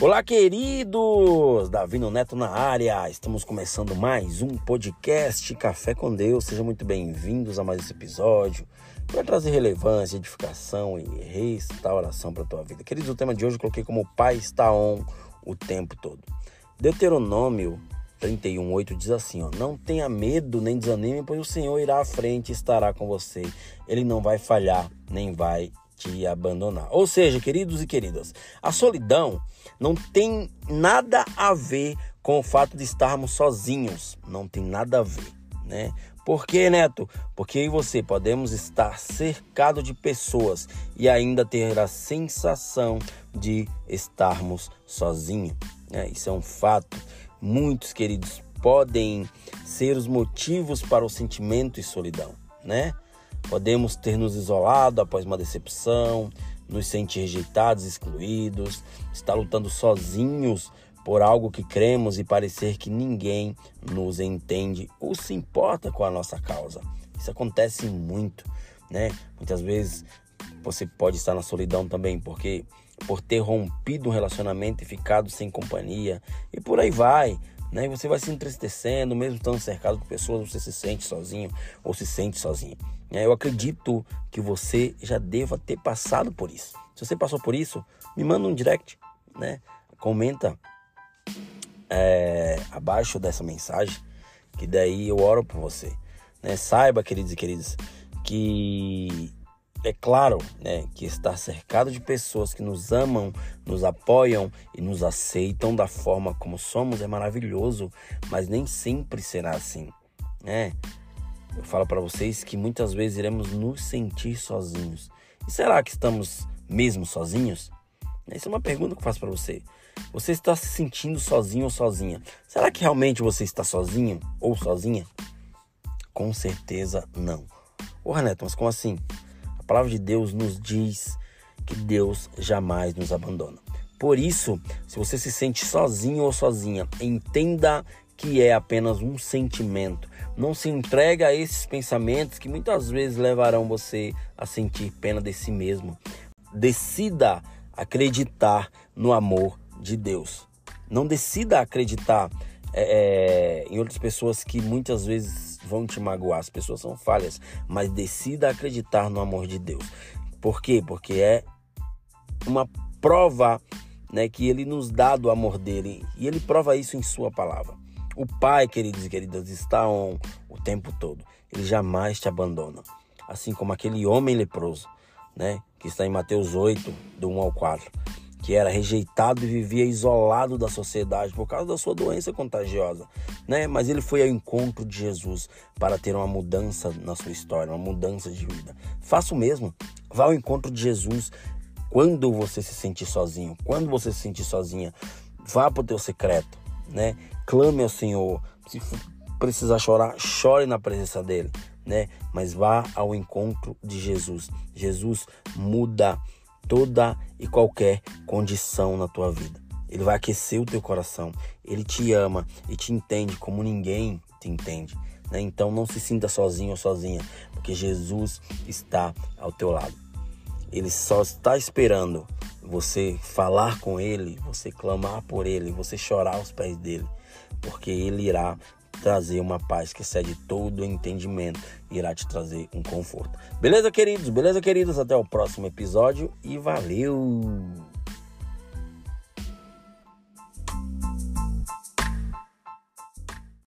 Olá, queridos! Davi Neto na área. Estamos começando mais um podcast Café com Deus. Sejam muito bem-vindos a mais esse episódio para trazer relevância, edificação e restauração para a tua vida. Queridos, o tema de hoje eu coloquei como Pai está on o tempo todo. Deuteronômio 31:8 diz assim, ó: Não tenha medo nem desanime, pois o Senhor irá à frente e estará com você. Ele não vai falhar, nem vai te abandonar. Ou seja, queridos e queridas, a solidão não tem nada a ver com o fato de estarmos sozinhos. Não tem nada a ver, né? Por quê, Neto? Porque eu e você podemos estar cercado de pessoas e ainda ter a sensação de estarmos sozinhos. Né? Isso é um fato. Muitos, queridos, podem ser os motivos para o sentimento de solidão, né? Podemos ter nos isolado após uma decepção, nos sentir rejeitados, excluídos, estar lutando sozinhos por algo que cremos e parecer que ninguém nos entende ou se importa com a nossa causa. Isso acontece muito, né? Muitas vezes você pode estar na solidão também, porque por ter rompido um relacionamento e ficado sem companhia e por aí vai. Né? E você vai se entristecendo, mesmo estando cercado por pessoas, você se sente sozinho ou se sente sozinho. É, eu acredito que você já deva ter passado por isso. Se você passou por isso, me manda um direct, né? Comenta é, abaixo dessa mensagem, que daí eu oro por você. Né? Saiba, queridos e queridas, que é claro né, que estar cercado de pessoas que nos amam, nos apoiam e nos aceitam da forma como somos é maravilhoso, mas nem sempre será assim. Né? Eu falo para vocês que muitas vezes iremos nos sentir sozinhos. E será que estamos mesmo sozinhos? Essa é uma pergunta que eu faço para você. Você está se sentindo sozinho ou sozinha? Será que realmente você está sozinho ou sozinha? Com certeza não. Ô Renato, mas como assim? A palavra de Deus nos diz que Deus jamais nos abandona. Por isso, se você se sente sozinho ou sozinha, entenda que é apenas um sentimento. Não se entrega a esses pensamentos que muitas vezes levarão você a sentir pena de si mesmo. Decida acreditar no amor de Deus. Não decida acreditar é, em outras pessoas que muitas vezes vão te magoar. As pessoas são falhas, mas decida acreditar no amor de Deus. Por quê? Porque é uma prova né, que ele nos dá do amor dele e ele prova isso em sua palavra. O Pai, queridos e queridas, está on o tempo todo. Ele jamais te abandona. Assim como aquele homem leproso, né, que está em Mateus 8, do 1 ao 4, que era rejeitado e vivia isolado da sociedade por causa da sua doença contagiosa, né? Mas ele foi ao encontro de Jesus para ter uma mudança na sua história, uma mudança de vida. Faça o mesmo. Vá ao encontro de Jesus quando você se sentir sozinho, quando você se sentir sozinha, vá para o teu secreto né? Clame ao Senhor. Se precisar chorar, chore na presença dele, né? Mas vá ao encontro de Jesus. Jesus muda toda e qualquer condição na tua vida. Ele vai aquecer o teu coração. Ele te ama e te entende como ninguém te entende. Né? Então não se sinta sozinho ou sozinha, porque Jesus está ao teu lado. Ele só está esperando você falar com ele, você clamar por ele, você chorar aos pés dele, porque ele irá trazer uma paz que excede todo o entendimento e irá te trazer um conforto. Beleza, queridos? Beleza, queridos? Até o próximo episódio e valeu!